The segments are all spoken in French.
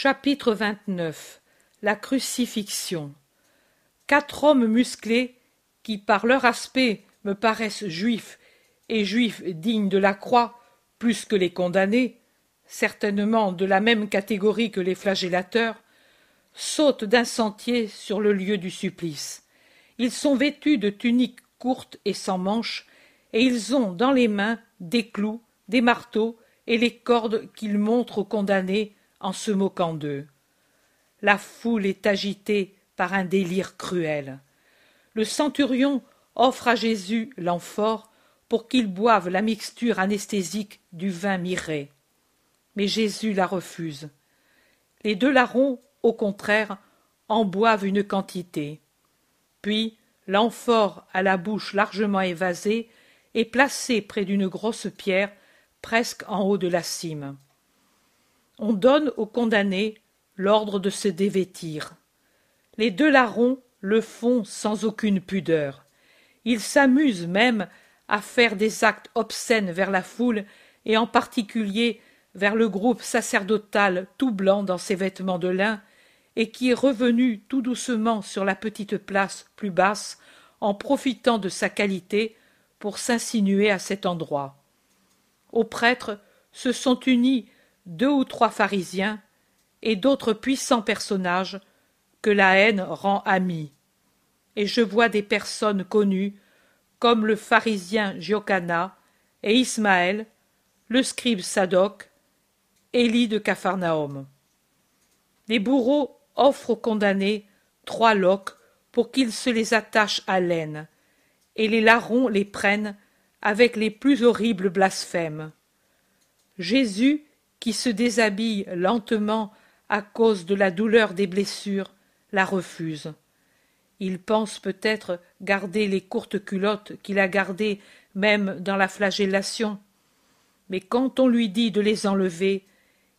Chapitre XXIX La crucifixion Quatre hommes musclés, qui par leur aspect me paraissent juifs, et juifs dignes de la croix, plus que les condamnés, certainement de la même catégorie que les flagellateurs, sautent d'un sentier sur le lieu du supplice. Ils sont vêtus de tuniques courtes et sans manches, et ils ont dans les mains des clous, des marteaux et les cordes qu'ils montrent aux condamnés en se moquant d'eux. La foule est agitée par un délire cruel. Le centurion offre à Jésus l'amphore pour qu'il boive la mixture anesthésique du vin miré. Mais Jésus la refuse. Les deux larrons, au contraire, en boivent une quantité. Puis l'amphore à la bouche largement évasée est placé près d'une grosse pierre presque en haut de la cime on donne aux condamnés l'ordre de se dévêtir. Les deux larrons le font sans aucune pudeur. Ils s'amusent même à faire des actes obscènes vers la foule et en particulier vers le groupe sacerdotal tout blanc dans ses vêtements de lin et qui est revenu tout doucement sur la petite place plus basse en profitant de sa qualité pour s'insinuer à cet endroit. Aux prêtres se sont unis deux ou trois pharisiens et d'autres puissants personnages que la haine rend amis. Et je vois des personnes connues comme le pharisien Giocana et Ismaël, le scribe Sadoc, Élie de Capharnaüm. Les bourreaux offrent aux condamnés trois loques pour qu'ils se les attachent à l'aine, et les larrons les prennent avec les plus horribles blasphèmes. Jésus qui se déshabille lentement à cause de la douleur des blessures, la refuse. Il pense peut-être garder les courtes culottes qu'il a gardées même dans la flagellation. Mais quand on lui dit de les enlever,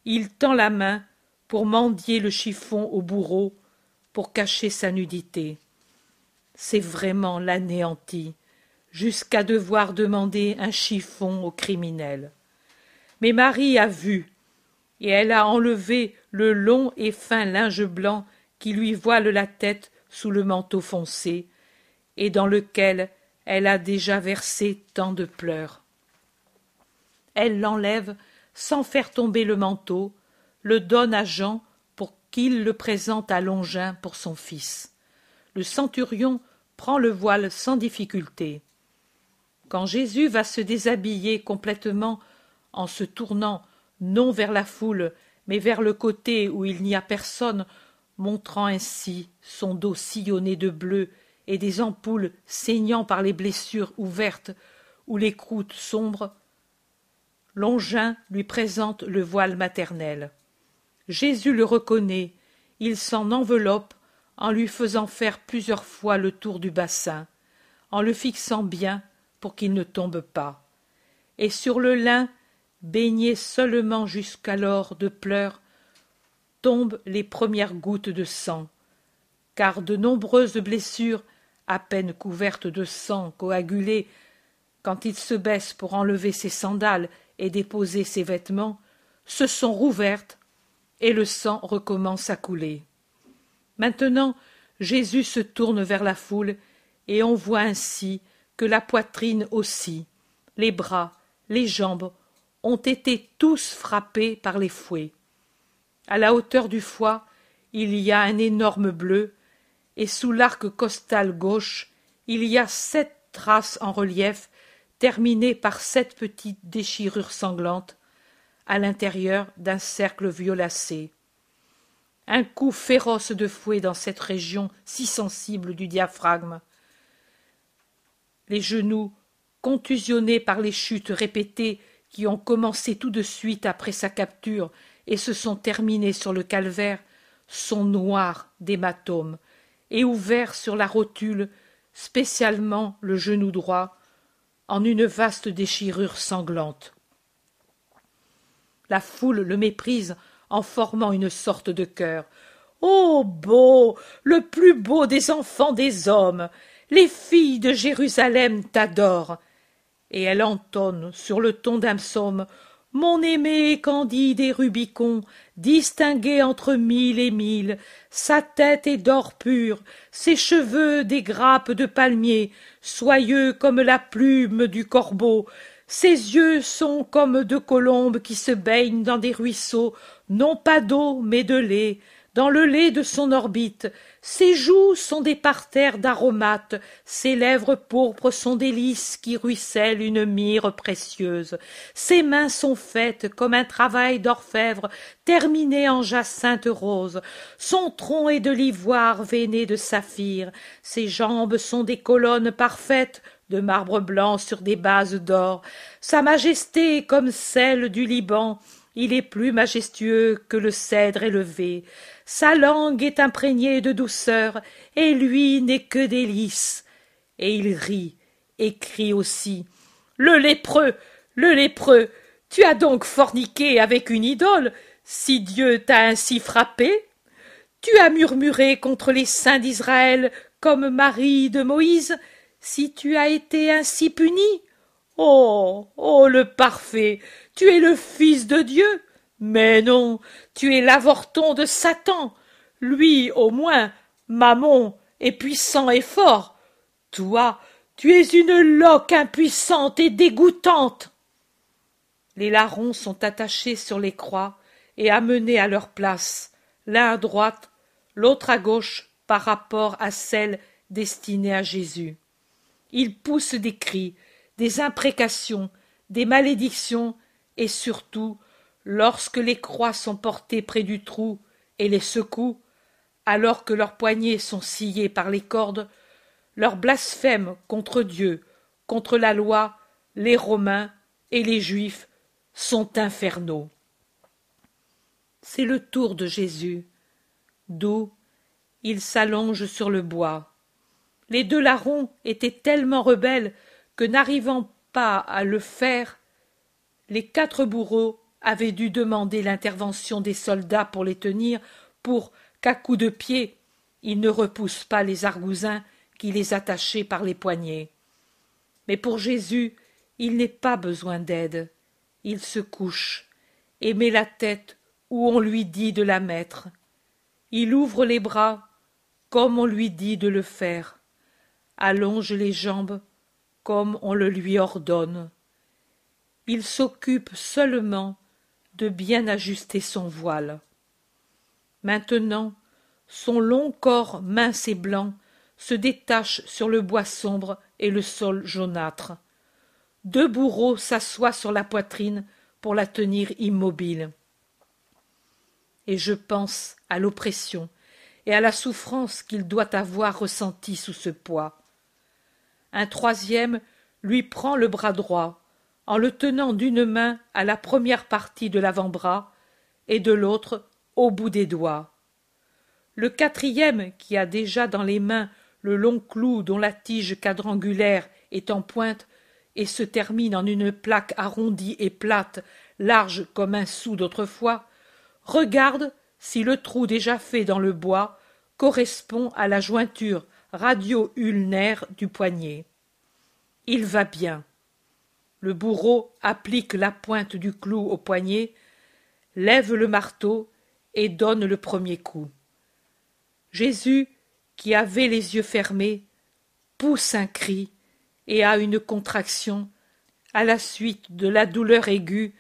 il tend la main pour mendier le chiffon au bourreau, pour cacher sa nudité. C'est vraiment l'anéanti, jusqu'à devoir demander un chiffon au criminel. Mais Marie a vu, et elle a enlevé le long et fin linge blanc qui lui voile la tête sous le manteau foncé, et dans lequel elle a déjà versé tant de pleurs. Elle l'enlève sans faire tomber le manteau, le donne à Jean pour qu'il le présente à Longin pour son fils. Le centurion prend le voile sans difficulté. Quand Jésus va se déshabiller complètement en se tournant non vers la foule, mais vers le côté où il n'y a personne, montrant ainsi son dos sillonné de bleu et des ampoules saignant par les blessures ouvertes ou les croûtes sombres, Longin lui présente le voile maternel. Jésus le reconnaît, il s'en enveloppe en lui faisant faire plusieurs fois le tour du bassin, en le fixant bien pour qu'il ne tombe pas. Et sur le lin baigné seulement jusqu'alors de pleurs, tombent les premières gouttes de sang, car de nombreuses blessures, à peine couvertes de sang coagulé, quand il se baisse pour enlever ses sandales et déposer ses vêtements, se sont rouvertes et le sang recommence à couler. Maintenant, Jésus se tourne vers la foule et on voit ainsi que la poitrine aussi, les bras, les jambes ont été tous frappés par les fouets. À la hauteur du foie, il y a un énorme bleu, et sous l'arc costal gauche, il y a sept traces en relief terminées par sept petites déchirures sanglantes à l'intérieur d'un cercle violacé. Un coup féroce de fouet dans cette région si sensible du diaphragme. Les genoux, contusionnés par les chutes répétées qui ont commencé tout de suite après sa capture et se sont terminés sur le calvaire, sont noirs d'hématomes et ouverts sur la rotule, spécialement le genou droit, en une vaste déchirure sanglante. La foule le méprise en formant une sorte de chœur. Ô beau, le plus beau des enfants des hommes, les filles de Jérusalem t'adorent et elle entonne sur le ton d'un psaume mon aimé candide et rubicon distingué entre mille et mille. Sa tête est d'or pur ses cheveux des grappes de palmier. Soyeux comme la plume du corbeau. Ses yeux sont comme deux colombes qui se baignent dans des ruisseaux. Non pas d'eau mais de lait dans le lait de son orbite. Ses joues sont des parterres d'aromates. Ses lèvres pourpres sont des lys qui ruissellent une myrrhe précieuse. Ses mains sont faites comme un travail d'orfèvre terminé en jacinthe rose. Son tronc est de l'ivoire veiné de saphir. Ses jambes sont des colonnes parfaites de marbre blanc sur des bases d'or. Sa majesté est comme celle du liban il est plus majestueux que le cèdre élevé. Sa langue est imprégnée de douceur et lui n'est que délices et il rit et crie aussi. Le lépreux le lépreux tu as donc forniqué avec une idole. Si dieu t'a ainsi frappé tu as murmuré contre les saints d'israël comme marie de moïse. Si tu as été ainsi puni oh oh le parfait tu es le fils de dieu mais non, tu es l'avorton de Satan. Lui, au moins, Mammon, est puissant et fort. Toi, tu es une loque impuissante et dégoûtante. Les larrons sont attachés sur les croix et amenés à leur place, l'un à droite, l'autre à gauche par rapport à celle destinée à Jésus. Ils poussent des cris, des imprécations, des malédictions et surtout lorsque les croix sont portées près du trou et les secouent, alors que leurs poignets sont sciés par les cordes, leurs blasphèmes contre Dieu, contre la loi, les Romains et les Juifs sont infernaux. C'est le tour de Jésus, d'où il s'allonge sur le bois. Les deux larrons étaient tellement rebelles que n'arrivant pas à le faire, les quatre bourreaux avait dû demander l'intervention des soldats pour les tenir, pour qu'à coups de pied ils ne repoussent pas les argousins qui les attachaient par les poignets. Mais pour Jésus, il n'est pas besoin d'aide. Il se couche et met la tête où on lui dit de la mettre. Il ouvre les bras comme on lui dit de le faire, allonge les jambes comme on le lui ordonne. Il s'occupe seulement de bien ajuster son voile. Maintenant, son long corps mince et blanc se détache sur le bois sombre et le sol jaunâtre. Deux bourreaux s'assoient sur la poitrine pour la tenir immobile. Et je pense à l'oppression et à la souffrance qu'il doit avoir ressentie sous ce poids. Un troisième lui prend le bras droit, en le tenant d'une main à la première partie de l'avant-bras et de l'autre au bout des doigts. Le quatrième, qui a déjà dans les mains le long clou dont la tige quadrangulaire est en pointe et se termine en une plaque arrondie et plate, large comme un sou d'autrefois, regarde si le trou déjà fait dans le bois correspond à la jointure radio-ulnaire du poignet. Il va bien le bourreau applique la pointe du clou au poignet, lève le marteau et donne le premier coup. Jésus, qui avait les yeux fermés, pousse un cri et a une contraction à la suite de la douleur aiguë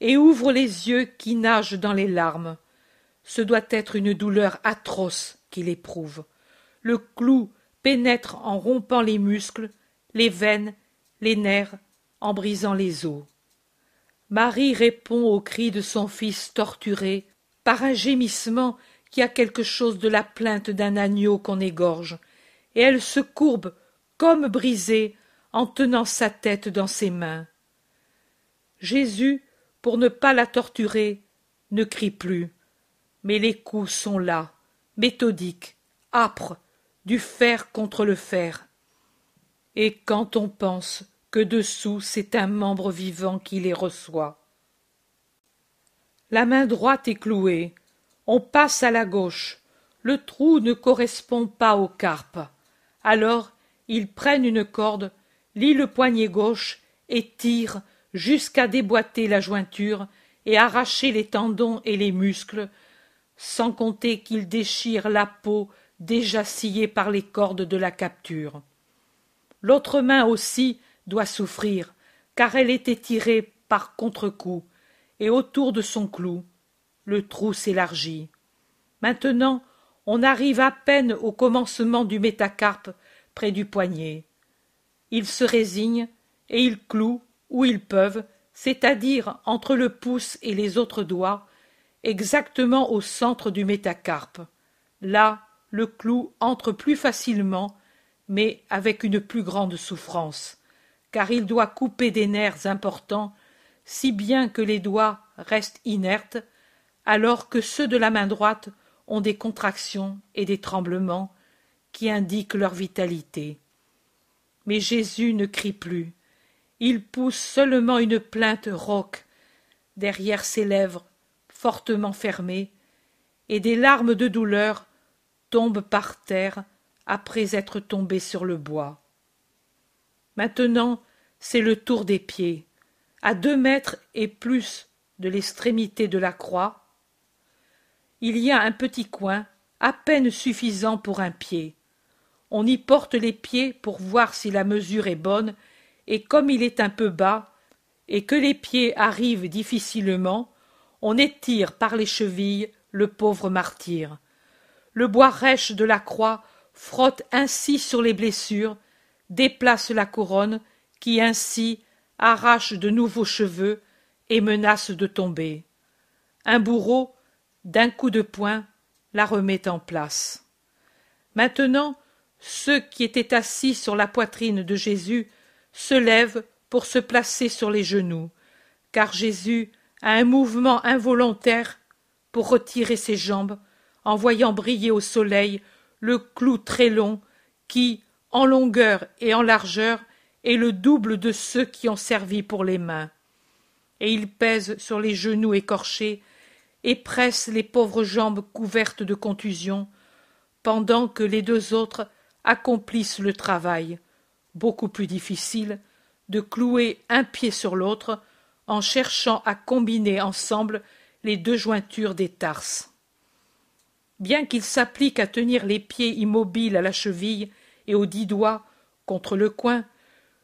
et ouvre les yeux qui nagent dans les larmes. Ce doit être une douleur atroce qu'il éprouve. Le clou pénètre en rompant les muscles, les veines, les nerfs, en brisant les os. Marie répond au cri de son fils torturé par un gémissement qui a quelque chose de la plainte d'un agneau qu'on égorge, et elle se courbe comme brisée en tenant sa tête dans ses mains. Jésus, pour ne pas la torturer, ne crie plus, mais les coups sont là, méthodiques, âpres, du fer contre le fer. Et quand on pense que dessous c'est un membre vivant qui les reçoit. La main droite est clouée, on passe à la gauche, le trou ne correspond pas au carpe. Alors ils prennent une corde, lient le poignet gauche et tirent jusqu'à déboîter la jointure et arracher les tendons et les muscles, sans compter qu'il déchire la peau déjà sciée par les cordes de la capture. L'autre main aussi doit souffrir, car elle était tirée par contre-coup, et autour de son clou, le trou s'élargit. Maintenant, on arrive à peine au commencement du métacarpe près du poignet. Ils se résignent et ils clouent où ils peuvent, c'est-à-dire entre le pouce et les autres doigts, exactement au centre du métacarpe. Là, le clou entre plus facilement, mais avec une plus grande souffrance, car il doit couper des nerfs importants, si bien que les doigts restent inertes, alors que ceux de la main droite ont des contractions et des tremblements qui indiquent leur vitalité. Mais Jésus ne crie plus. Il pousse seulement une plainte rauque derrière ses lèvres fortement fermées, et des larmes de douleur tombent par terre après être tombées sur le bois. Maintenant, c'est le tour des pieds. À deux mètres et plus de l'extrémité de la croix, il y a un petit coin, à peine suffisant pour un pied. On y porte les pieds pour voir si la mesure est bonne, et comme il est un peu bas, et que les pieds arrivent difficilement, on étire par les chevilles le pauvre martyr. Le bois rêche de la croix frotte ainsi sur les blessures, déplace la couronne, qui ainsi arrache de nouveaux cheveux et menace de tomber. Un bourreau, d'un coup de poing, la remet en place. Maintenant, ceux qui étaient assis sur la poitrine de Jésus se lèvent pour se placer sur les genoux, car Jésus a un mouvement involontaire pour retirer ses jambes en voyant briller au soleil le clou très long qui, en longueur et en largeur, est le double de ceux qui ont servi pour les mains. Et il pèse sur les genoux écorchés et presse les pauvres jambes couvertes de contusions, pendant que les deux autres accomplissent le travail, beaucoup plus difficile, de clouer un pied sur l'autre en cherchant à combiner ensemble les deux jointures des tarses. Bien qu'il s'applique à tenir les pieds immobiles à la cheville et aux dix doigts contre le coin,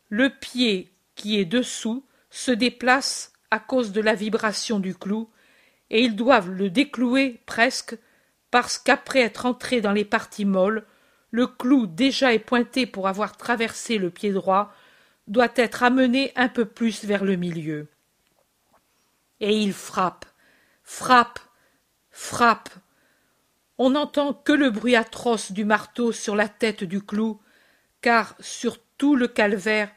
le pied qui est dessous se déplace à cause de la vibration du clou, et ils doivent le déclouer presque parce qu'après être entré dans les parties molles, le clou déjà est pointé pour avoir traversé le pied droit doit être amené un peu plus vers le milieu. Et il frappe, frappe, frappe. On n'entend que le bruit atroce du marteau sur la tête du clou, car sur tout le calvaire,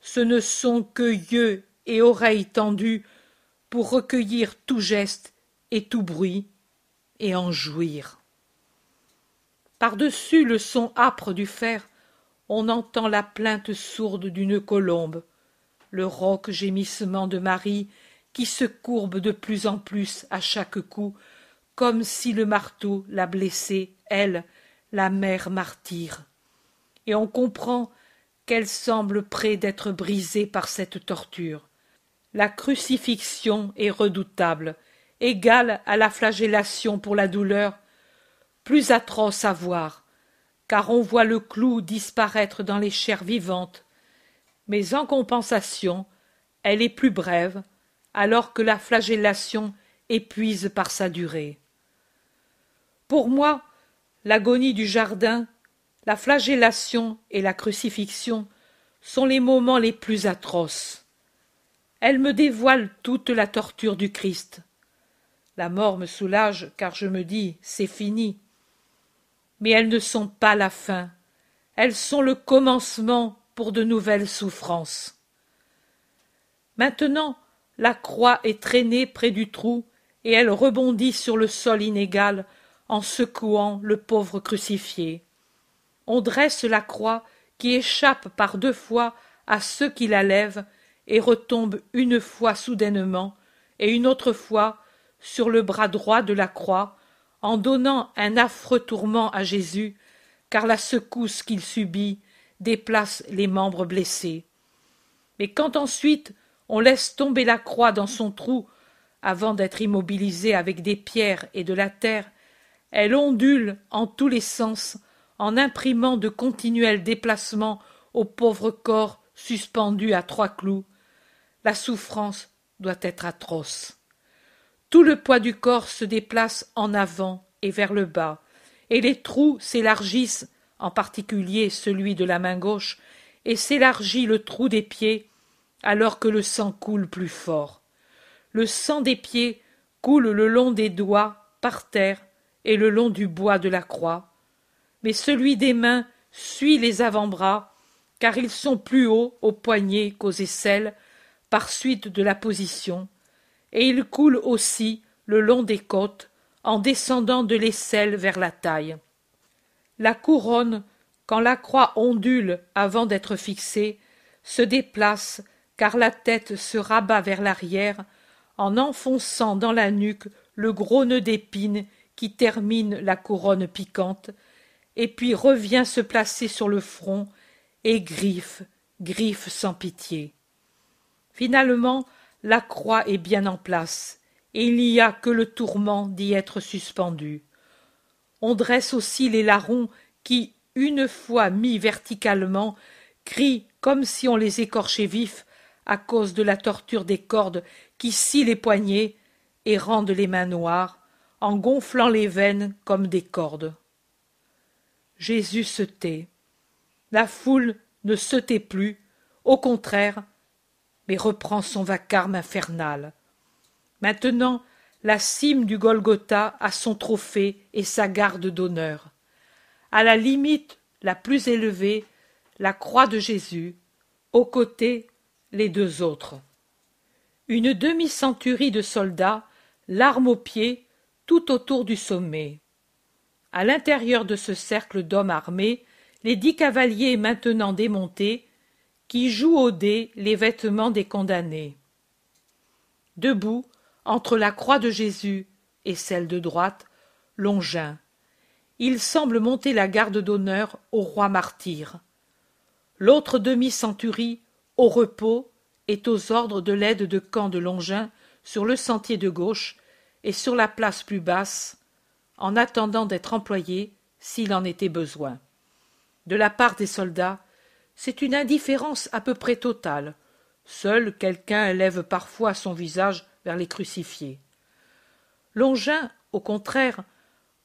ce ne sont que yeux et oreilles tendus pour recueillir tout geste et tout bruit et en jouir. Par-dessus le son âpre du fer, on entend la plainte sourde d'une colombe, le rauque gémissement de Marie qui se courbe de plus en plus à chaque coup, comme si le marteau la blessait, elle, la mère martyre. Et on comprend qu'elle semble près d'être brisée par cette torture. La crucifixion est redoutable, égale à la flagellation pour la douleur, plus atroce à voir, car on voit le clou disparaître dans les chairs vivantes, mais en compensation, elle est plus brève, alors que la flagellation épuise par sa durée. Pour moi, l'agonie du jardin la flagellation et la crucifixion sont les moments les plus atroces. Elles me dévoilent toute la torture du Christ. La mort me soulage, car je me dis c'est fini. Mais elles ne sont pas la fin, elles sont le commencement pour de nouvelles souffrances. Maintenant, la croix est traînée près du trou, et elle rebondit sur le sol inégal en secouant le pauvre crucifié on dresse la croix qui échappe par deux fois à ceux qui la lèvent et retombe une fois soudainement et une autre fois sur le bras droit de la croix en donnant un affreux tourment à Jésus, car la secousse qu'il subit déplace les membres blessés. Mais quand ensuite on laisse tomber la croix dans son trou avant d'être immobilisée avec des pierres et de la terre, elle ondule en tous les sens en imprimant de continuels déplacements au pauvre corps suspendu à trois clous. La souffrance doit être atroce. Tout le poids du corps se déplace en avant et vers le bas, et les trous s'élargissent, en particulier celui de la main gauche, et s'élargit le trou des pieds, alors que le sang coule plus fort. Le sang des pieds coule le long des doigts, par terre, et le long du bois de la croix. Mais celui des mains suit les avant-bras, car ils sont plus hauts aux poignets qu'aux aisselles, par suite de la position, et il coule aussi le long des côtes, en descendant de l'aisselle vers la taille. La couronne, quand la croix ondule avant d'être fixée, se déplace car la tête se rabat vers l'arrière en enfonçant dans la nuque le gros nœud d'épines qui termine la couronne piquante, et puis revient se placer sur le front et griffe, griffe sans pitié. Finalement, la croix est bien en place, et il n'y a que le tourment d'y être suspendu. On dresse aussi les larrons qui, une fois mis verticalement, crient comme si on les écorchait vifs à cause de la torture des cordes qui scient les poignets et rendent les mains noires, en gonflant les veines comme des cordes. Jésus se tait. La foule ne se tait plus, au contraire, mais reprend son vacarme infernal. Maintenant, la cime du Golgotha a son trophée et sa garde d'honneur. À la limite la plus élevée, la croix de Jésus, aux côtés les deux autres. Une demi-centurie de soldats, l'arme aux pieds, tout autour du sommet. À l'intérieur de ce cercle d'hommes armés, les dix cavaliers maintenant démontés, qui jouent au dé les vêtements des condamnés. Debout, entre la croix de Jésus et celle de droite, Longin. Il semble monter la garde d'honneur au roi martyr. L'autre demi-centurie, au repos, est aux ordres de l'aide de camp de Longin sur le sentier de gauche et sur la place plus basse, en attendant d'être employé s'il en était besoin. De la part des soldats, c'est une indifférence à peu près totale. Seul quelqu'un élève parfois son visage vers les crucifiés. Longin, au contraire,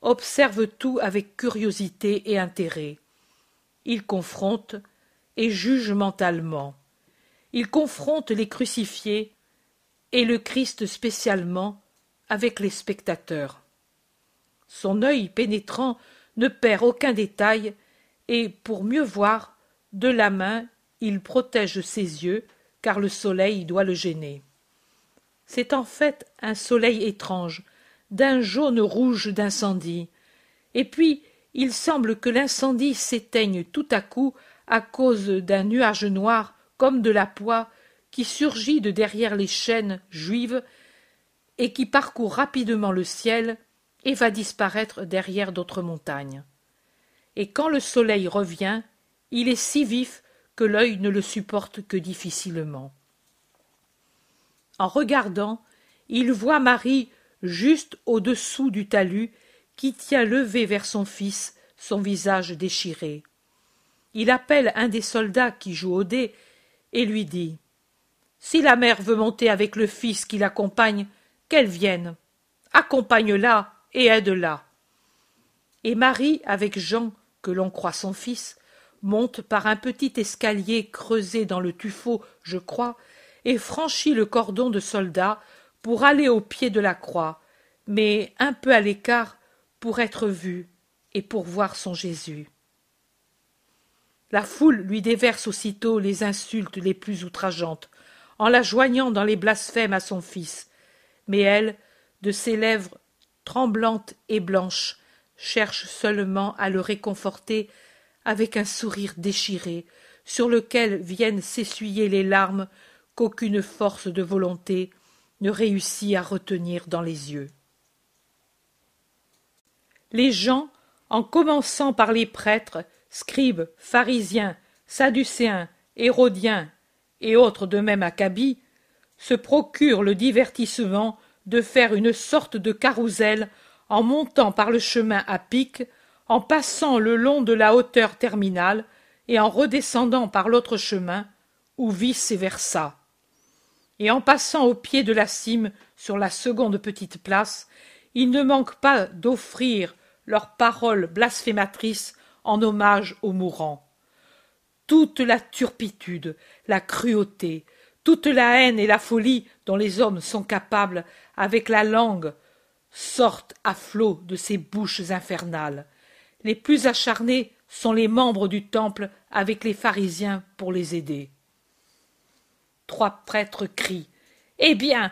observe tout avec curiosité et intérêt. Il confronte et juge mentalement. Il confronte les crucifiés et le Christ spécialement avec les spectateurs. Son œil pénétrant ne perd aucun détail et, pour mieux voir, de la main il protège ses yeux car le soleil doit le gêner. C'est en fait un soleil étrange, d'un jaune rouge d'incendie. Et puis, il semble que l'incendie s'éteigne tout à coup à cause d'un nuage noir comme de la poix qui surgit de derrière les chaînes juives et qui parcourt rapidement le ciel et va disparaître derrière d'autres montagnes. Et quand le soleil revient, il est si vif que l'œil ne le supporte que difficilement. En regardant, il voit Marie juste au-dessous du talus qui tient levé vers son fils son visage déchiré. Il appelle un des soldats qui joue au dé et lui dit Si la mère veut monter avec le fils qui l'accompagne, qu'elle vienne. Accompagne-la et aide-la. Et Marie, avec Jean, que l'on croit son fils, monte par un petit escalier creusé dans le tuffeau, je crois, et franchit le cordon de soldats pour aller au pied de la croix, mais un peu à l'écart pour être vu et pour voir son Jésus. La foule lui déverse aussitôt les insultes les plus outrageantes, en la joignant dans les blasphèmes à son fils, mais elle, de ses lèvres tremblantes et blanches, cherche seulement à le réconforter avec un sourire déchiré, sur lequel viennent s'essuyer les larmes qu'aucune force de volonté ne réussit à retenir dans les yeux. Les gens, en commençant par les prêtres, scribes, pharisiens, sadducéens, hérodiens et autres de même acabit, se procurent le divertissement de faire une sorte de carrousel en montant par le chemin à pic, en passant le long de la hauteur terminale et en redescendant par l'autre chemin, ou vice versa. Et en passant au pied de la cime sur la seconde petite place, ils ne manquent pas d'offrir leurs paroles blasphématrices en hommage aux mourants. Toute la turpitude, la cruauté, toute la haine et la folie dont les hommes sont capables avec la langue sortent à flot de ces bouches infernales. Les plus acharnés sont les membres du temple avec les pharisiens pour les aider. Trois prêtres crient. Eh bien,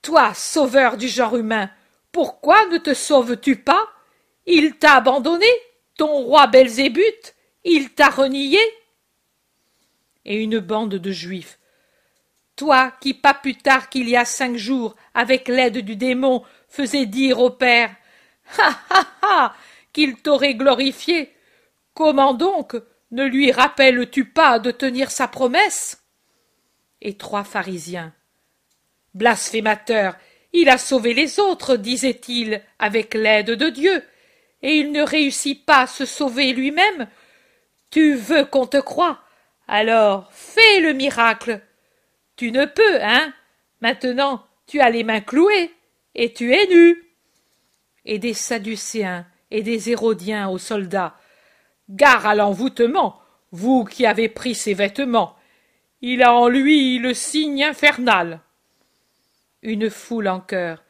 toi, sauveur du genre humain, pourquoi ne te sauves-tu pas? Il t'a abandonné, ton roi Belzébuth, il t'a renié. Et une bande de juifs. Toi qui, pas plus tard qu'il y a cinq jours, avec l'aide du démon, faisais dire au Père Ha ha ha qu'il t'aurait glorifié. Comment donc ne lui rappelles-tu pas de tenir sa promesse? Et trois pharisiens. Blasphémateur, il a sauvé les autres, disait-il, avec l'aide de Dieu, et il ne réussit pas à se sauver lui-même. Tu veux qu'on te croie? Alors fais le miracle. Tu ne peux, hein Maintenant, tu as les mains clouées, et tu es nu. Et des Sadducéens et des Hérodiens aux soldats. Gare à l'envoûtement, vous qui avez pris ses vêtements. Il a en lui le signe infernal. Une foule en chœur.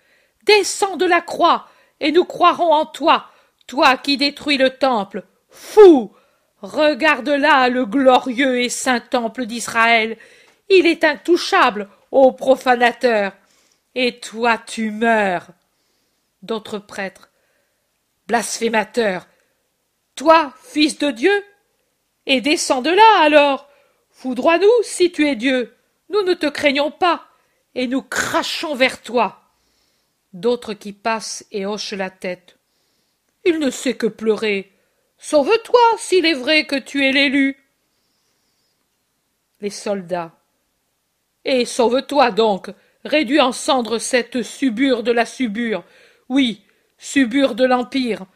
Descends de la croix, et nous croirons en toi, toi qui détruis le temple. Fou. Regarde là le glorieux et saint temple d'Israël. Il est intouchable, ô profanateur. Et toi tu meurs. D'autres prêtres. Blasphémateur. Toi, fils de Dieu. Et descends de là alors. Foudroie nous si tu es Dieu. Nous ne te craignons pas et nous crachons vers toi. D'autres qui passent et hochent la tête. Il ne sait que pleurer. Sauve-toi s'il est vrai que tu es l'élu. Les soldats. Et sauve-toi donc, réduis en cendres cette subure de la subure. Oui, subure de l'Empire.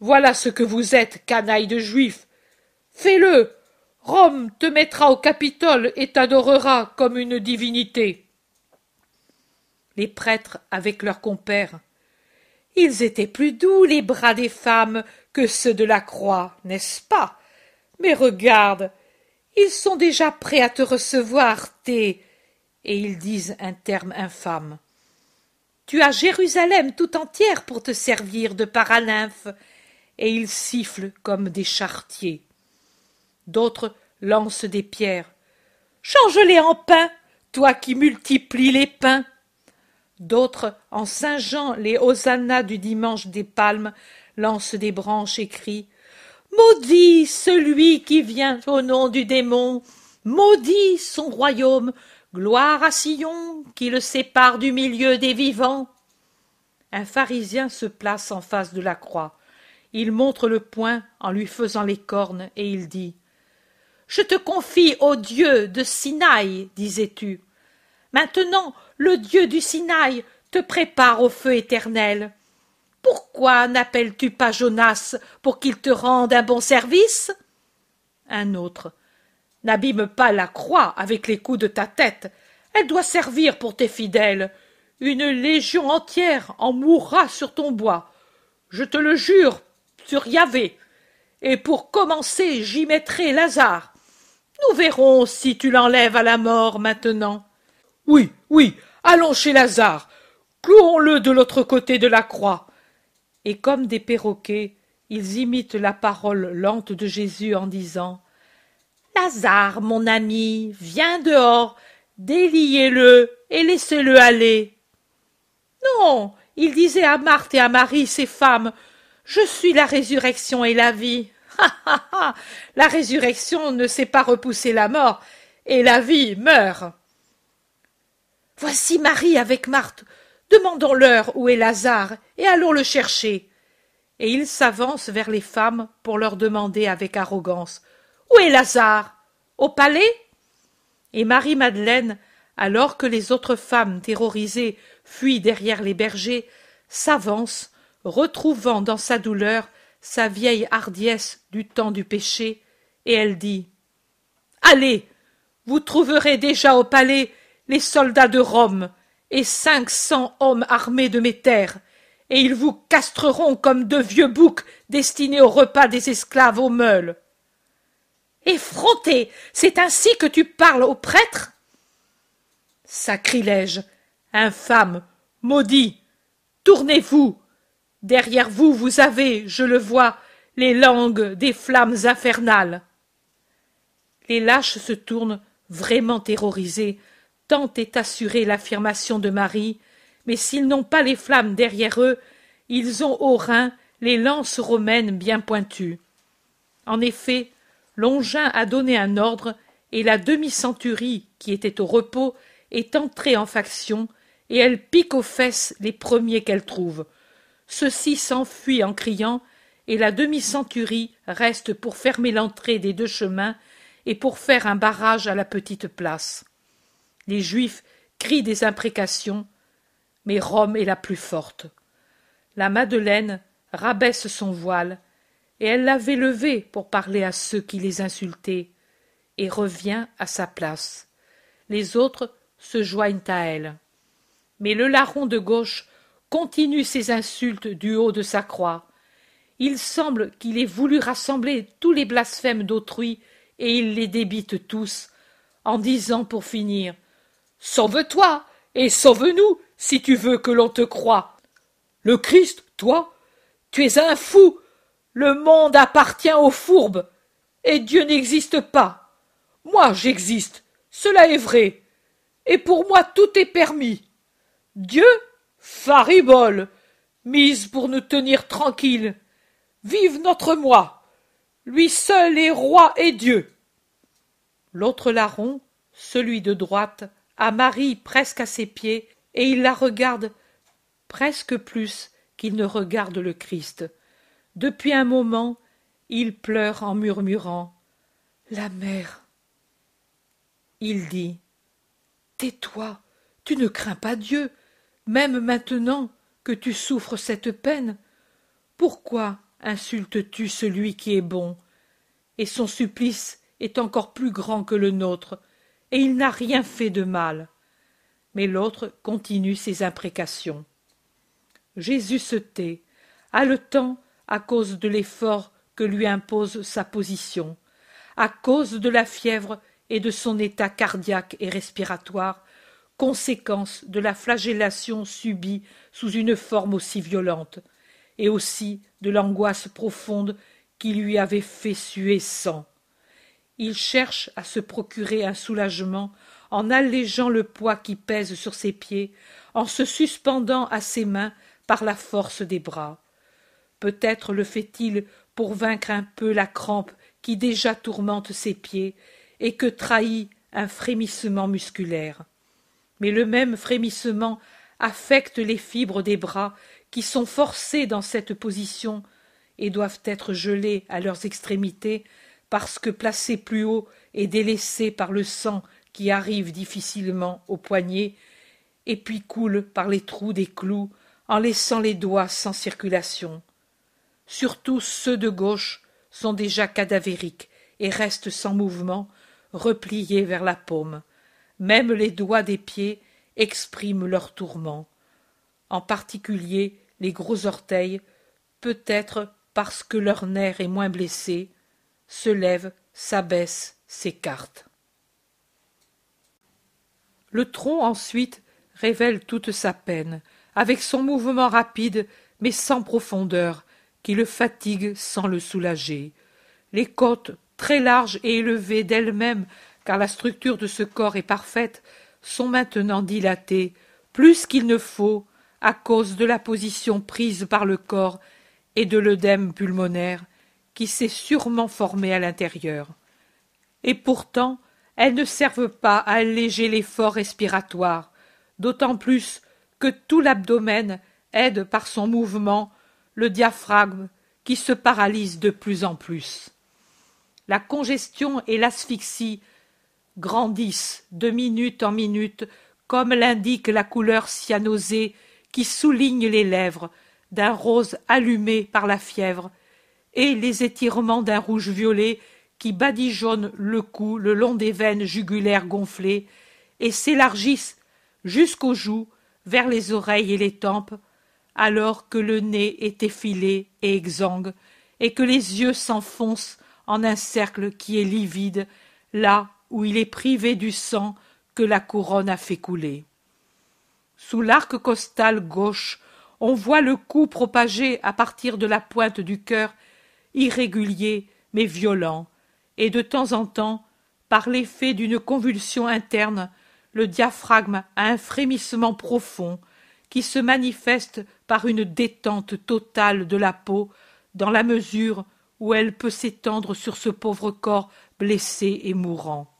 Voilà ce que vous êtes, canaille de juifs. Fais-le. Rome te mettra au Capitole et t'adorera comme une divinité les prêtres avec leurs compères. Ils étaient plus doux, les bras des femmes, que ceux de la croix, n'est-ce pas? Mais regarde, ils sont déjà prêts à te recevoir, et ils disent un terme infâme. Tu as Jérusalem tout entière pour te servir de paralymphe, et ils sifflent comme des charretiers. D'autres lancent des pierres. Change-les en pain, toi qui multiplies les pains D'autres, en singeant les hosannas du dimanche des palmes, lancent des branches et crient Maudit celui qui vient au nom du démon, maudit son royaume, gloire à Sion qui le sépare du milieu des vivants. Un pharisien se place en face de la croix. Il montre le poing en lui faisant les cornes, et il dit Je te confie au Dieu de Sinaï, disais-tu. Maintenant, le Dieu du Sinaï te prépare au feu éternel. Pourquoi n'appelles-tu pas Jonas pour qu'il te rende un bon service? Un autre. N'abîme pas la croix avec les coups de ta tête. Elle doit servir pour tes fidèles. Une légion entière en mourra sur ton bois. Je te le jure, sur Yahvé. Et pour commencer, j'y mettrai Lazare. Nous verrons si tu l'enlèves à la mort maintenant. Oui, oui, allons chez Lazare. Clouons-le de l'autre côté de la croix. Et comme des perroquets, ils imitent la parole lente de Jésus en disant Lazare, mon ami, viens dehors, déliez-le et laissez-le aller. Non, il disait à Marthe et à Marie, ses femmes, Je suis la résurrection et la vie. Ha. La résurrection ne sait pas repousser la mort, et la vie meurt. Voici Marie avec Marthe. Demandons-leur où est Lazare, et allons le chercher. Et il s'avance vers les femmes pour leur demander avec arrogance. Où est Lazare? Au palais? Et Marie-Madeleine, alors que les autres femmes terrorisées fuient derrière les bergers, s'avance, retrouvant dans sa douleur sa vieille hardiesse du temps du péché, et elle dit Allez, vous trouverez déjà au palais les soldats de Rome et cinq cents hommes armés de mes terres, et ils vous castreront comme de vieux boucs destinés au repas des esclaves aux meules. Effronté, c'est ainsi que tu parles aux prêtres Sacrilège, infâme, maudit, tournez-vous. Derrière vous, vous avez, je le vois, les langues des flammes infernales. Les lâches se tournent, vraiment terrorisés, tant est assurée l'affirmation de Marie, mais s'ils n'ont pas les flammes derrière eux, ils ont au rein les lances romaines bien pointues. En effet, Longin a donné un ordre, et la demi-centurie, qui était au repos, est entrée en faction, et elle pique aux fesses les premiers qu'elle trouve. Ceux-ci s'enfuient en criant, et la demi-centurie reste pour fermer l'entrée des deux chemins et pour faire un barrage à la petite place. Les Juifs crient des imprécations, mais Rome est la plus forte. La Madeleine rabaisse son voile, et elle l'avait levé pour parler à ceux qui les insultaient, et revient à sa place. Les autres se joignent à elle. Mais le larron de gauche continue ses insultes du haut de sa croix. Il semble qu'il ait voulu rassembler tous les blasphèmes d'autrui, et il les débite tous, en disant pour finir Sauve-toi et sauve-nous si tu veux que l'on te croie. Le Christ, toi, tu es un fou. Le monde appartient aux fourbes, et Dieu n'existe pas. Moi j'existe, cela est vrai, et pour moi tout est permis. Dieu, faribole, mise pour nous tenir tranquilles. Vive notre moi. Lui seul est roi et Dieu. L'autre larron, celui de droite, a Marie presque à ses pieds, et il la regarde presque plus qu'il ne regarde le Christ. Depuis un moment, il pleure en murmurant La mère. Il dit Tais-toi, tu ne crains pas Dieu, même maintenant que tu souffres cette peine. Pourquoi insultes-tu celui qui est bon? Et son supplice est encore plus grand que le nôtre, et il n'a rien fait de mal. Mais l'autre continue ses imprécations. Jésus se tait, haletant à cause de l'effort que lui impose sa position, à cause de la fièvre et de son état cardiaque et respiratoire, conséquence de la flagellation subie sous une forme aussi violente, et aussi de l'angoisse profonde qui lui avait fait suer sang. Il cherche à se procurer un soulagement en allégeant le poids qui pèse sur ses pieds, en se suspendant à ses mains par la force des bras. Peut-être le fait-il pour vaincre un peu la crampe qui déjà tourmente ses pieds et que trahit un frémissement musculaire. Mais le même frémissement affecte les fibres des bras qui sont forcés dans cette position et doivent être gelés à leurs extrémités parce que placés plus haut et délaissés par le sang qui arrive difficilement aux poignets, et puis coule par les trous des clous en laissant les doigts sans circulation. Surtout ceux de gauche sont déjà cadavériques et restent sans mouvement, repliés vers la paume. Même les doigts des pieds expriment leur tourment. En particulier les gros orteils, peut-être parce que leur nerf est moins blessé, se lève, s'abaisse, s'écarte. Le tronc ensuite révèle toute sa peine, avec son mouvement rapide mais sans profondeur, qui le fatigue sans le soulager. Les côtes, très larges et élevées d'elles-mêmes, car la structure de ce corps est parfaite, sont maintenant dilatées, plus qu'il ne faut, à cause de la position prise par le corps et de l'œdème pulmonaire, qui s'est sûrement formé à l'intérieur. Et pourtant, elles ne servent pas à alléger l'effort respiratoire, d'autant plus que tout l'abdomen aide par son mouvement le diaphragme qui se paralyse de plus en plus. La congestion et l'asphyxie grandissent de minute en minute, comme l'indique la couleur cyanosée qui souligne les lèvres d'un rose allumé par la fièvre, et les étirements d'un rouge violet qui badigeonnent le cou le long des veines jugulaires gonflées et s'élargissent jusqu'aux joues, vers les oreilles et les tempes, alors que le nez est effilé et exsangue, et que les yeux s'enfoncent en un cercle qui est livide, là où il est privé du sang que la couronne a fait couler. Sous l'arc costal gauche, on voit le cou propagé à partir de la pointe du cœur, irrégulier mais violent, et de temps en temps, par l'effet d'une convulsion interne, le diaphragme a un frémissement profond qui se manifeste par une détente totale de la peau dans la mesure où elle peut s'étendre sur ce pauvre corps blessé et mourant.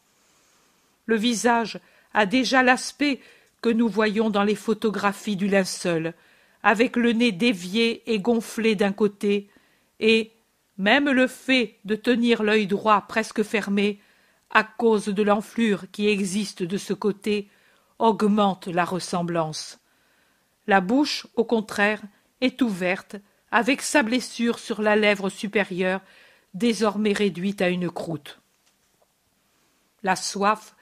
Le visage a déjà l'aspect que nous voyons dans les photographies du linceul, avec le nez dévié et gonflé d'un côté, et, même le fait de tenir l'œil droit presque fermé, à cause de l'enflure qui existe de ce côté, augmente la ressemblance. La bouche, au contraire, est ouverte, avec sa blessure sur la lèvre supérieure, désormais réduite à une croûte. La soif,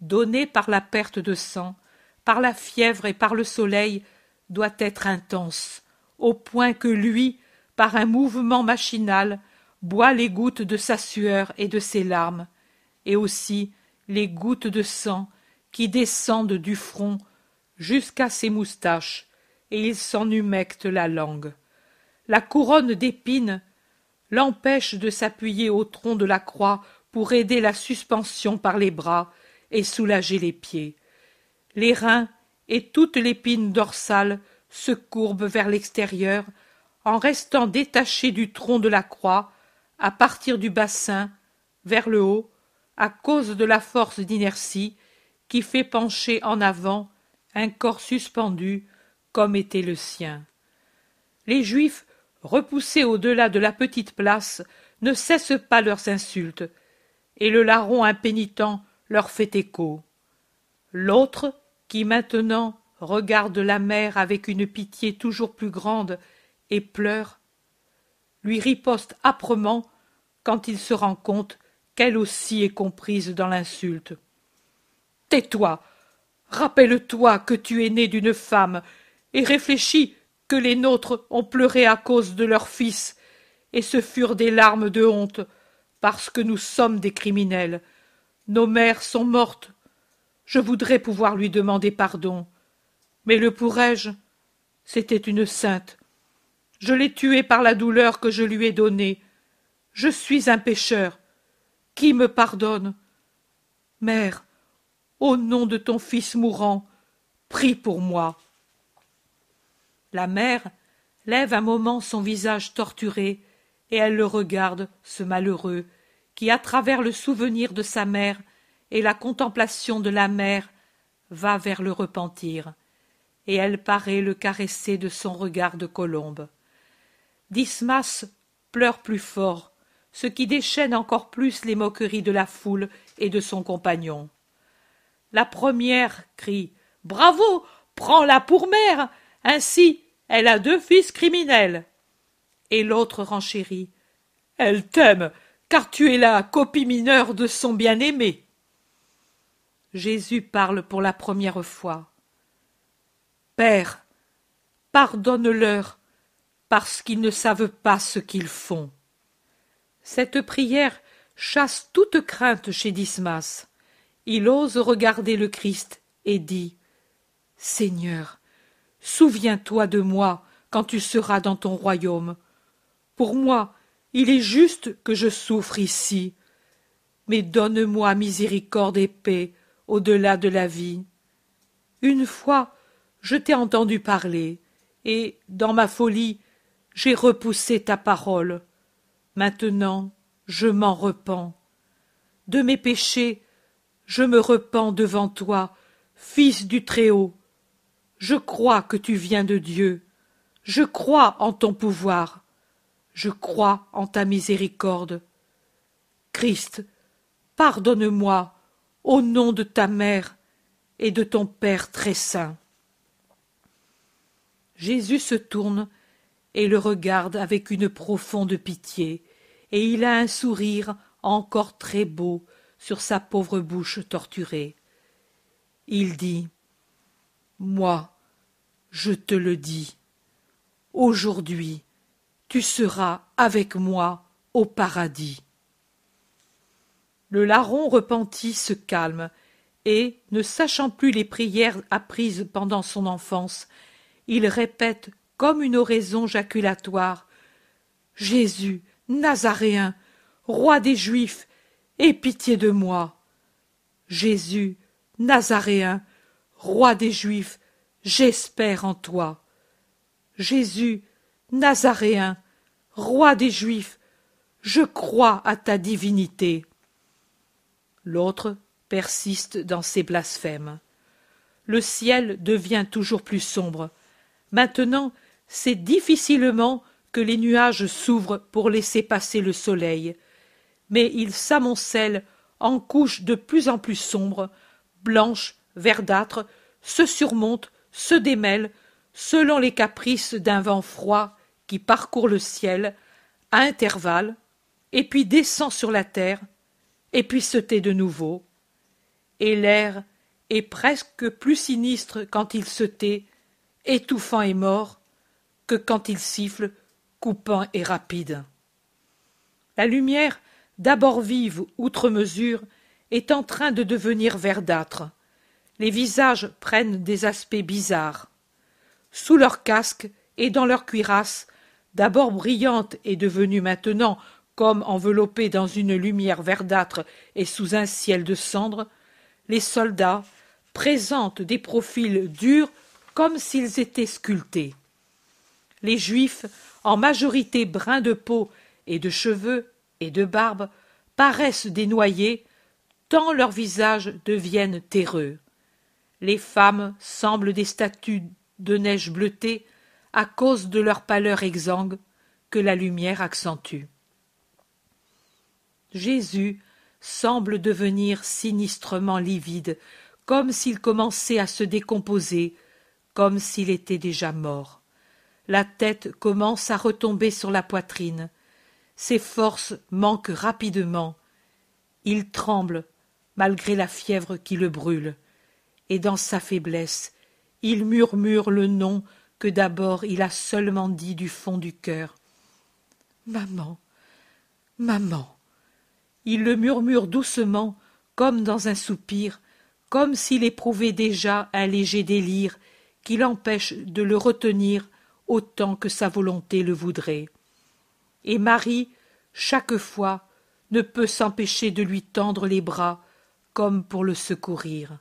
donnée par la perte de sang, par la fièvre et par le soleil, doit être intense, au point que lui, par un mouvement machinal, boit les gouttes de sa sueur et de ses larmes, et aussi les gouttes de sang qui descendent du front jusqu'à ses moustaches, et il s'en humecte la langue. La couronne d'épines l'empêche de s'appuyer au tronc de la croix pour aider la suspension par les bras et soulager les pieds. Les reins et toute l'épine dorsale se courbent vers l'extérieur en restant détachés du tronc de la croix à partir du bassin vers le haut à cause de la force d'inertie qui fait pencher en avant un corps suspendu comme était le sien. Les Juifs, repoussés au-delà de la petite place, ne cessent pas leurs insultes, et le larron impénitent leur fait écho. L'autre, qui maintenant regarde la mère avec une pitié toujours plus grande et pleure, lui riposte âprement quand il se rend compte qu'elle aussi est comprise dans l'insulte. Tais-toi, rappelle-toi que tu es né d'une femme, et réfléchis que les nôtres ont pleuré à cause de leur fils, et ce furent des larmes de honte, parce que nous sommes des criminels. Nos mères sont mortes. Je voudrais pouvoir lui demander pardon. Mais le pourrais-je? C'était une sainte. Je l'ai tuée par la douleur que je lui ai donnée. Je suis un pécheur. Qui me pardonne? Mère, au nom de ton fils mourant, prie pour moi. La mère lève un moment son visage torturé, et elle le regarde, ce malheureux, qui, à travers le souvenir de sa mère et la contemplation de la mère, va vers le repentir, et elle paraît le caresser de son regard de colombe. Dismas pleure plus fort, ce qui déchaîne encore plus les moqueries de la foule et de son compagnon. La première crie Bravo Prends-la pour mère Ainsi, elle a deux fils criminels. Et l'autre renchérit Elle t'aime, car tu es la copie mineure de son bien-aimé. Jésus parle pour la première fois. Père, pardonne-leur, parce qu'ils ne savent pas ce qu'ils font. Cette prière chasse toute crainte chez Dismas. Il ose regarder le Christ et dit Seigneur, souviens-toi de moi quand tu seras dans ton royaume. Pour moi, il est juste que je souffre ici. Mais donne-moi miséricorde et paix au-delà de la vie. Une fois, je t'ai entendu parler, et, dans ma folie, j'ai repoussé ta parole. Maintenant, je m'en repens. De mes péchés, je me repens devant toi, Fils du Très-Haut. Je crois que tu viens de Dieu. Je crois en ton pouvoir. Je crois en ta miséricorde. Christ, pardonne-moi, au nom de ta mère et de ton Père très saint. Jésus se tourne et le regarde avec une profonde pitié, et il a un sourire encore très beau sur sa pauvre bouche torturée. Il dit Moi, je te le dis, aujourd'hui tu seras avec moi au paradis. Le larron repenti se calme, et, ne sachant plus les prières apprises pendant son enfance, il répète comme une oraison jaculatoire Jésus, Nazaréen, roi des Juifs, aie pitié de moi. Jésus, Nazaréen, roi des Juifs, j'espère en toi. Jésus, Nazaréen, roi des Juifs, je crois à ta divinité. L'autre persiste dans ses blasphèmes. Le ciel devient toujours plus sombre. Maintenant, c'est difficilement que les nuages s'ouvrent pour laisser passer le soleil, mais ils s'amoncellent en couches de plus en plus sombres, blanches, verdâtres, se surmontent, se démêlent, selon les caprices d'un vent froid qui parcourt le ciel à intervalles, et puis descend sur la terre, et puis se tait de nouveau, et l'air est presque plus sinistre quand il se tait, étouffant et mort, que quand il siffle, coupant et rapide. La lumière, d'abord vive outre mesure, est en train de devenir verdâtre. Les visages prennent des aspects bizarres. Sous leurs casques et dans leurs cuirasses, d'abord brillantes et devenues maintenant comme enveloppées dans une lumière verdâtre et sous un ciel de cendres, les soldats présentent des profils durs comme s'ils étaient sculptés. Les juifs, en majorité bruns de peau et de cheveux et de barbe, paraissent dénoyés, tant leurs visages deviennent terreux. Les femmes semblent des statues de neige bleutée à cause de leur pâleur exsangue que la lumière accentue. Jésus semble devenir sinistrement livide, comme s'il commençait à se décomposer, comme s'il était déjà mort. La tête commence à retomber sur la poitrine. Ses forces manquent rapidement. Il tremble, malgré la fièvre qui le brûle, et dans sa faiblesse, il murmure le nom que d'abord il a seulement dit du fond du cœur. Maman, maman. Il le murmure doucement, comme dans un soupir, comme s'il éprouvait déjà un léger délire qui l'empêche de le retenir autant que sa volonté le voudrait. Et Marie, chaque fois, ne peut s'empêcher de lui tendre les bras comme pour le secourir.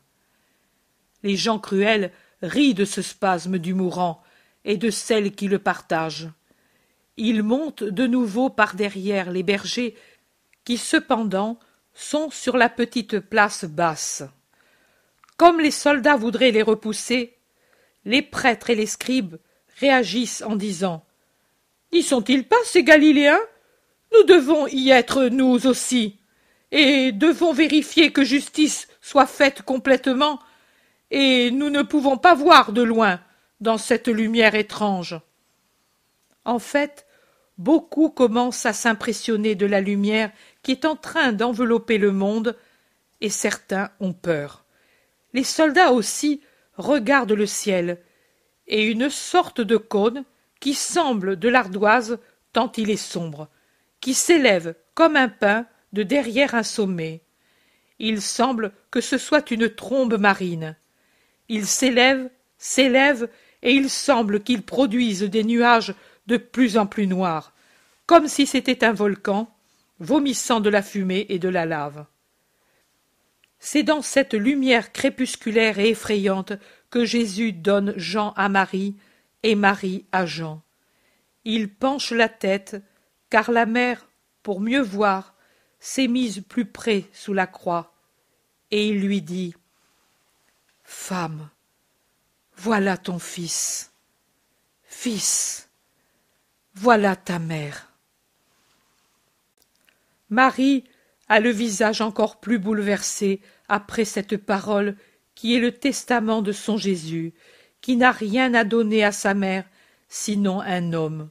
Les gens cruels rient de ce spasme du mourant et de celle qui le partage. Ils montent de nouveau par derrière les bergers qui cependant sont sur la petite place basse. Comme les soldats voudraient les repousser, les prêtres et les scribes réagissent en disant N'y sont-ils pas ces Galiléens? Nous devons y être nous aussi, et devons vérifier que justice soit faite complètement, et nous ne pouvons pas voir de loin dans cette lumière étrange. En fait, beaucoup commencent à s'impressionner de la lumière qui est en train d'envelopper le monde, et certains ont peur. Les soldats aussi regardent le ciel, et une sorte de cône, qui semble de l'ardoise tant il est sombre, qui s'élève comme un pin de derrière un sommet. Il semble que ce soit une trombe marine. Il s'élève, s'élève, et il semble qu'il produise des nuages de plus en plus noirs, comme si c'était un volcan, vomissant de la fumée et de la lave. C'est dans cette lumière crépusculaire et effrayante que Jésus donne Jean à Marie et Marie à Jean. Il penche la tête, car la mère, pour mieux voir, s'est mise plus près sous la croix, et il lui dit Femme, voilà ton fils. Fils, voilà ta mère. Marie a le visage encore plus bouleversé après cette parole qui est le testament de son Jésus, qui n'a rien à donner à sa mère sinon un homme.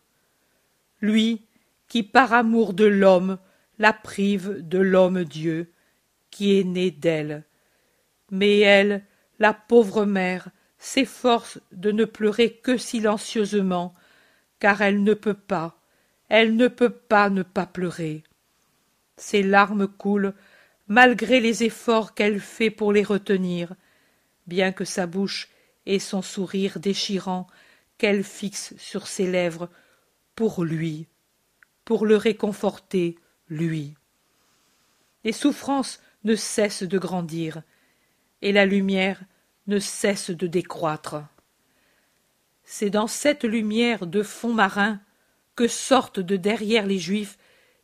Lui qui par amour de l'homme la prive de l'homme Dieu, qui est né d'elle. Mais elle, la pauvre mère, s'efforce de ne pleurer que silencieusement, car elle ne peut pas, elle ne peut pas ne pas pleurer. Ses larmes coulent, malgré les efforts qu'elle fait pour les retenir, bien que sa bouche ait son sourire déchirant qu'elle fixe sur ses lèvres pour lui, pour le réconforter, lui. Les souffrances ne cessent de grandir, et la lumière ne cesse de décroître. C'est dans cette lumière de fond marin que sortent de derrière les Juifs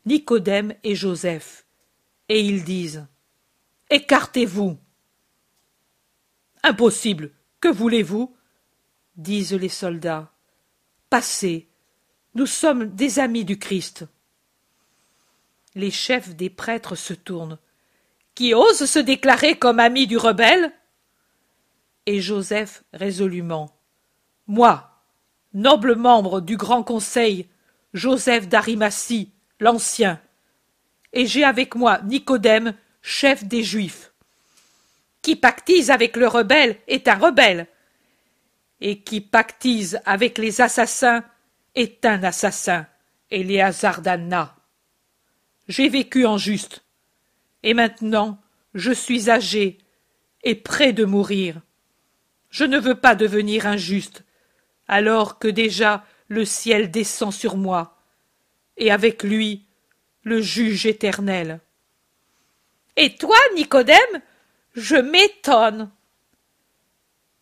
Nicodème et Joseph, et ils disent Écartez-vous. Impossible. Que voulez-vous? disent les soldats. Passez. Nous sommes des amis du Christ. Les chefs des prêtres se tournent. Qui ose se déclarer comme ami du rebelle Et Joseph résolument. Moi, noble membre du grand conseil, Joseph d'Arimatie, l'ancien, et j'ai avec moi Nicodème, chef des Juifs. Qui pactise avec le rebelle est un rebelle, et qui pactise avec les assassins est un assassin, Éléazar d'Anna. J'ai vécu en juste, et maintenant je suis âgé et près de mourir. Je ne veux pas devenir injuste, alors que déjà le ciel descend sur moi, et avec lui le juge éternel. Et toi, Nicodème, je m'étonne.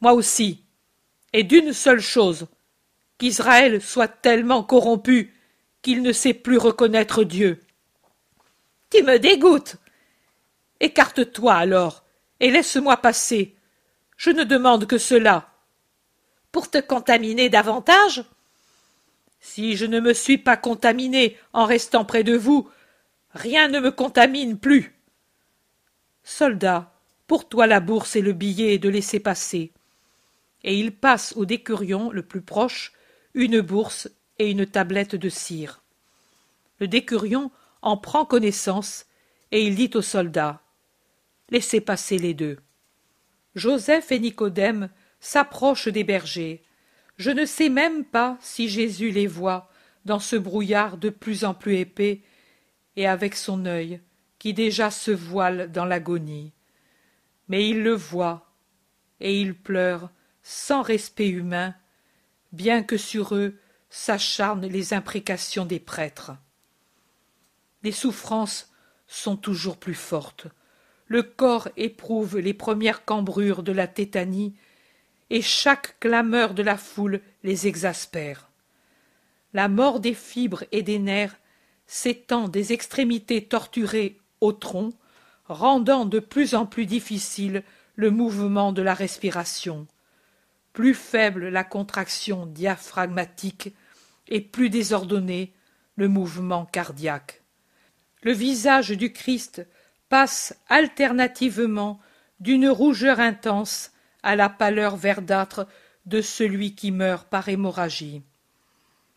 Moi aussi, et d'une seule chose, qu'Israël soit tellement corrompu qu'il ne sait plus reconnaître Dieu. Tu me dégoûtes. Écarte-toi alors, et laisse-moi passer. Je ne demande que cela. Pour te contaminer davantage Si je ne me suis pas contaminé en restant près de vous, rien ne me contamine plus. Soldat, pour toi la bourse et le billet de laisser passer. Et il passe au décurion le plus proche une bourse et une tablette de cire. Le décurion en prend connaissance et il dit aux soldats Laissez passer les deux. Joseph et Nicodème s'approchent des bergers. Je ne sais même pas si Jésus les voit dans ce brouillard de plus en plus épais et avec son œil qui déjà se voile dans l'agonie. Mais il le voit et il pleure sans respect humain bien que sur eux s'acharnent les imprécations des prêtres. Les souffrances sont toujours plus fortes. Le corps éprouve les premières cambrures de la tétanie, et chaque clameur de la foule les exaspère. La mort des fibres et des nerfs s'étend des extrémités torturées au tronc, rendant de plus en plus difficile le mouvement de la respiration plus faible la contraction diaphragmatique et plus désordonné le mouvement cardiaque. Le visage du Christ passe alternativement d'une rougeur intense à la pâleur verdâtre de celui qui meurt par hémorragie.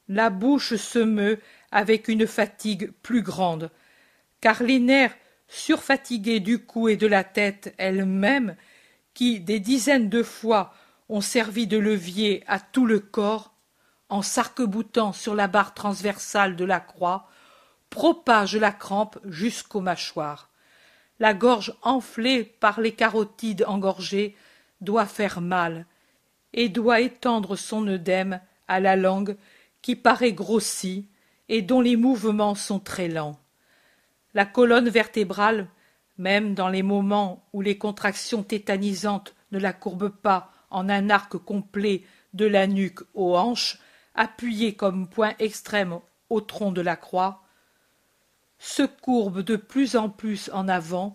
La bouche se meut avec une fatigue plus grande, car les nerfs surfatigués du cou et de la tête elle-même, qui des dizaines de fois ont servi de levier à tout le corps, en s'arc-boutant sur la barre transversale de la croix, propagent la crampe jusqu'aux mâchoires. La gorge enflée par les carotides engorgées doit faire mal, et doit étendre son œdème à la langue qui paraît grossie et dont les mouvements sont très lents. La colonne vertébrale, même dans les moments où les contractions tétanisantes ne la courbent pas en un arc complet de la nuque aux hanches, appuyé comme point extrême au tronc de la croix, se courbe de plus en plus en avant,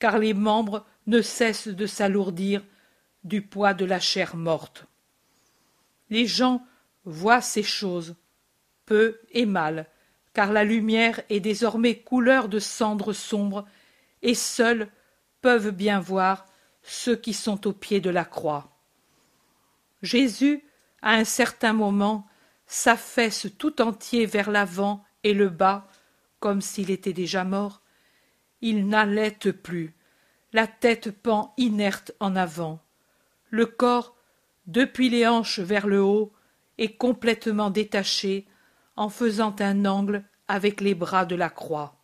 car les membres ne cessent de s'alourdir du poids de la chair morte. Les gens voient ces choses, peu et mal, car la lumière est désormais couleur de cendre sombre, et seuls peuvent bien voir ceux qui sont au pied de la croix. Jésus, à un certain moment, s'affaisse tout entier vers l'avant et le bas, comme s'il était déjà mort. Il n'allait plus, la tête pend inerte en avant. Le corps, depuis les hanches vers le haut, est complètement détaché, en faisant un angle avec les bras de la croix.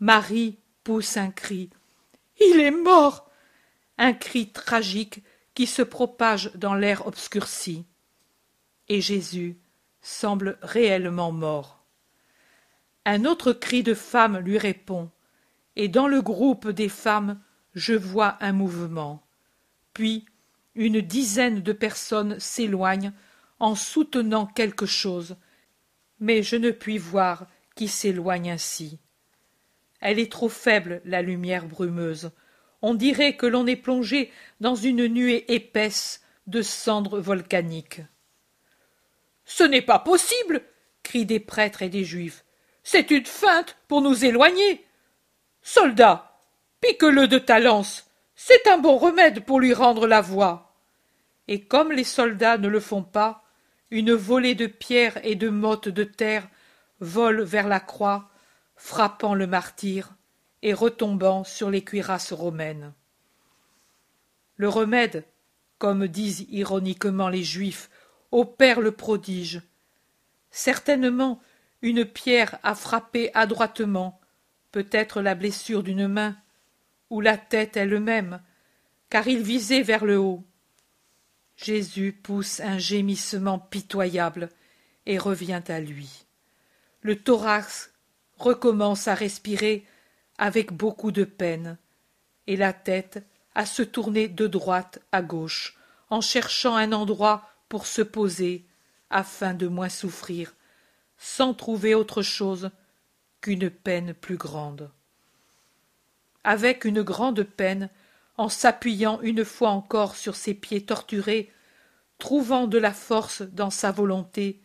Marie pousse un cri. Il est mort. Un cri tragique qui se propage dans l'air obscurci. Et Jésus semble réellement mort. Un autre cri de femme lui répond, et dans le groupe des femmes je vois un mouvement. Puis une dizaine de personnes s'éloignent en soutenant quelque chose, mais je ne puis voir qui s'éloigne ainsi. Elle est trop faible, la lumière brumeuse. On dirait que l'on est plongé dans une nuée épaisse de cendres volcaniques. Ce n'est pas possible crient des prêtres et des juifs. C'est une feinte pour nous éloigner. Soldat, pique-le de ta lance. C'est un bon remède pour lui rendre la voix. Et comme les soldats ne le font pas, une volée de pierres et de mottes de terre vole vers la croix, frappant le martyr et retombant sur les cuirasses romaines. Le remède, comme disent ironiquement les Juifs, opère le prodige. Certainement, une pierre a frappé adroitement, peut-être la blessure d'une main, ou la tête elle-même, car il visait vers le haut. Jésus pousse un gémissement pitoyable et revient à lui. Le thorax recommence à respirer avec beaucoup de peine, et la tête à se tourner de droite à gauche, en cherchant un endroit pour se poser, afin de moins souffrir, sans trouver autre chose qu'une peine plus grande. Avec une grande peine, en s'appuyant une fois encore sur ses pieds torturés, trouvant de la force dans sa volonté,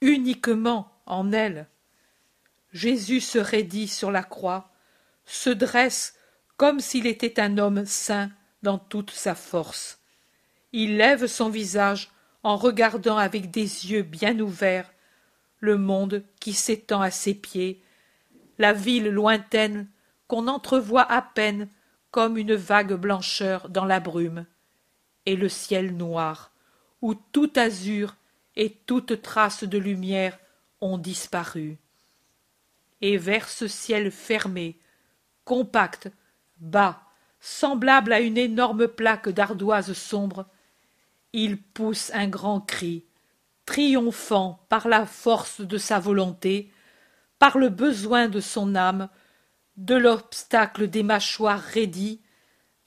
uniquement en elle. Jésus se raidit sur la croix, se dresse comme s'il était un homme saint dans toute sa force. Il lève son visage en regardant avec des yeux bien ouverts le monde qui s'étend à ses pieds, la ville lointaine qu'on entrevoit à peine comme une vague blancheur dans la brume, et le ciel noir, où tout azur et toute trace de lumière ont disparu. Et vers ce ciel fermé, compact, bas, semblable à une énorme plaque d'ardoise sombre, il pousse un grand cri, triomphant par la force de sa volonté, par le besoin de son âme, de l'obstacle des mâchoires raidies,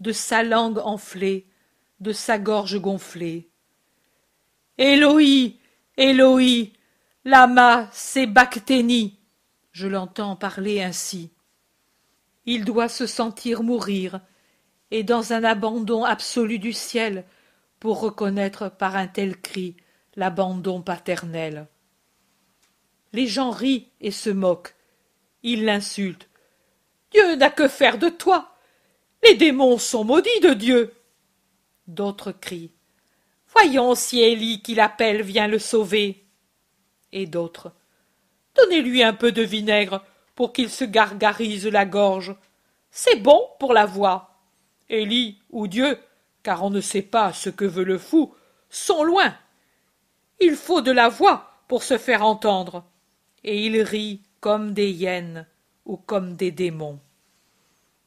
de sa langue enflée, de sa gorge gonflée. Éloi, Éloi, lama sebachtheni. Je l'entends parler ainsi. Il doit se sentir mourir, et dans un abandon absolu du ciel, pour reconnaître par un tel cri l'abandon paternel. Les gens rient et se moquent. Ils l'insultent. Dieu n'a que faire de toi. Les démons sont maudits de Dieu. D'autres crient. Voyons si Élie qui l'appelle vient le sauver. Et d'autres. Donnez-lui un peu de vinaigre pour qu'il se gargarise la gorge. C'est bon pour la voix. Élie ou Dieu, car on ne sait pas ce que veut le fou, sont loin. Il faut de la voix pour se faire entendre. Et il rit comme des hyènes ou comme des démons.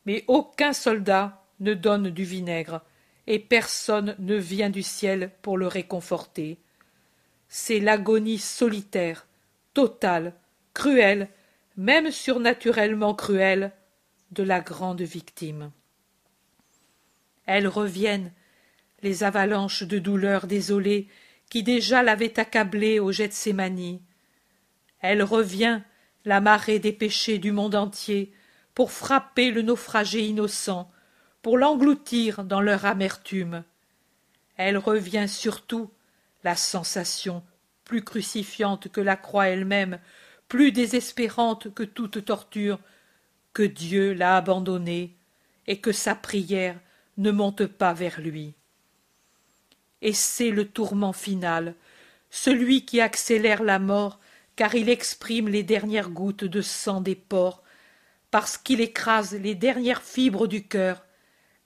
Mais aucun soldat ne donne du vinaigre, et personne ne vient du ciel pour le réconforter. C'est l'agonie solitaire, totale, cruelle, même surnaturellement cruelle, de la grande victime. Elles reviennent, les avalanches de douleurs désolées qui déjà l'avaient accablé au Gethsémani. Elle revient, la marée des péchés du monde entier, pour frapper le naufragé innocent, pour l'engloutir dans leur amertume. Elle revient surtout, la sensation, plus crucifiante que la croix elle-même, plus désespérante que toute torture, que Dieu l'a abandonné et que sa prière ne monte pas vers lui. Et c'est le tourment final, celui qui accélère la mort, car il exprime les dernières gouttes de sang des porcs, parce qu'il écrase les dernières fibres du cœur,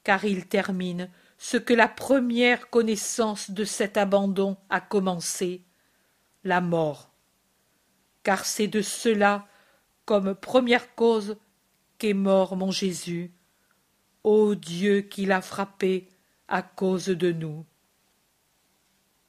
car il termine ce que la première connaissance de cet abandon a commencé, la mort. Car c'est de cela, comme première cause, qu'est mort mon Jésus. Ô Dieu qui l'a frappé à cause de nous.